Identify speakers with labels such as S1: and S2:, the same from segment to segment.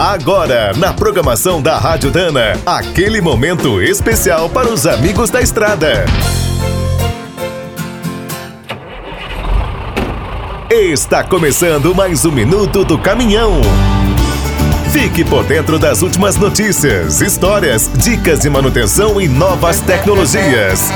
S1: Agora, na programação da Rádio Dana, aquele momento especial para os amigos da estrada. Está começando mais um minuto do caminhão. Fique por dentro das últimas notícias, histórias, dicas de manutenção e novas tecnologias.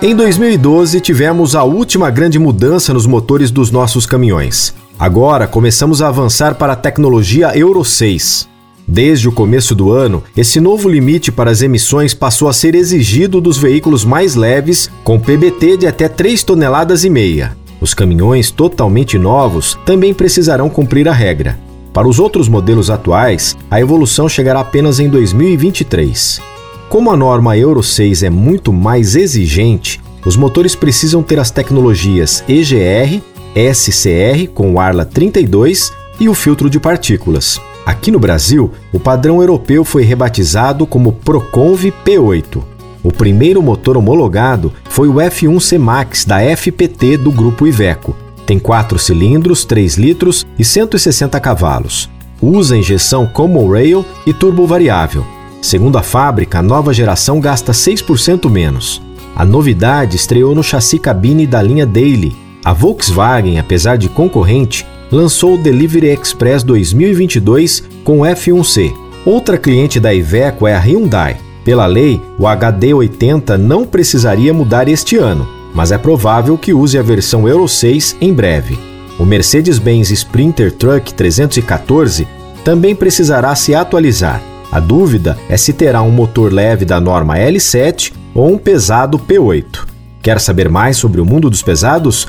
S2: Em 2012, tivemos a última grande mudança nos motores dos nossos caminhões. Agora começamos a avançar para a tecnologia Euro 6. Desde o começo do ano, esse novo limite para as emissões passou a ser exigido dos veículos mais leves, com PBT de até 3 toneladas e meia. Os caminhões totalmente novos também precisarão cumprir a regra. Para os outros modelos atuais, a evolução chegará apenas em 2023. Como a norma Euro 6 é muito mais exigente, os motores precisam ter as tecnologias EGR SCR com o Arla 32 e o filtro de partículas. Aqui no Brasil, o padrão europeu foi rebatizado como Proconv P8. O primeiro motor homologado foi o F1C Max da FPT do grupo Iveco. Tem 4 cilindros, 3 litros e 160 cavalos. Usa injeção Common Rail e turbo variável. Segundo a fábrica, a nova geração gasta 6% menos. A novidade estreou no chassi cabine da linha Daily, a Volkswagen, apesar de concorrente, lançou o Delivery Express 2022 com F1C. Outra cliente da Iveco é a Hyundai. Pela lei, o HD80 não precisaria mudar este ano, mas é provável que use a versão Euro 6 em breve. O Mercedes-Benz Sprinter Truck 314 também precisará se atualizar. A dúvida é se terá um motor leve da norma L7 ou um pesado P8. Quer saber mais sobre o mundo dos pesados?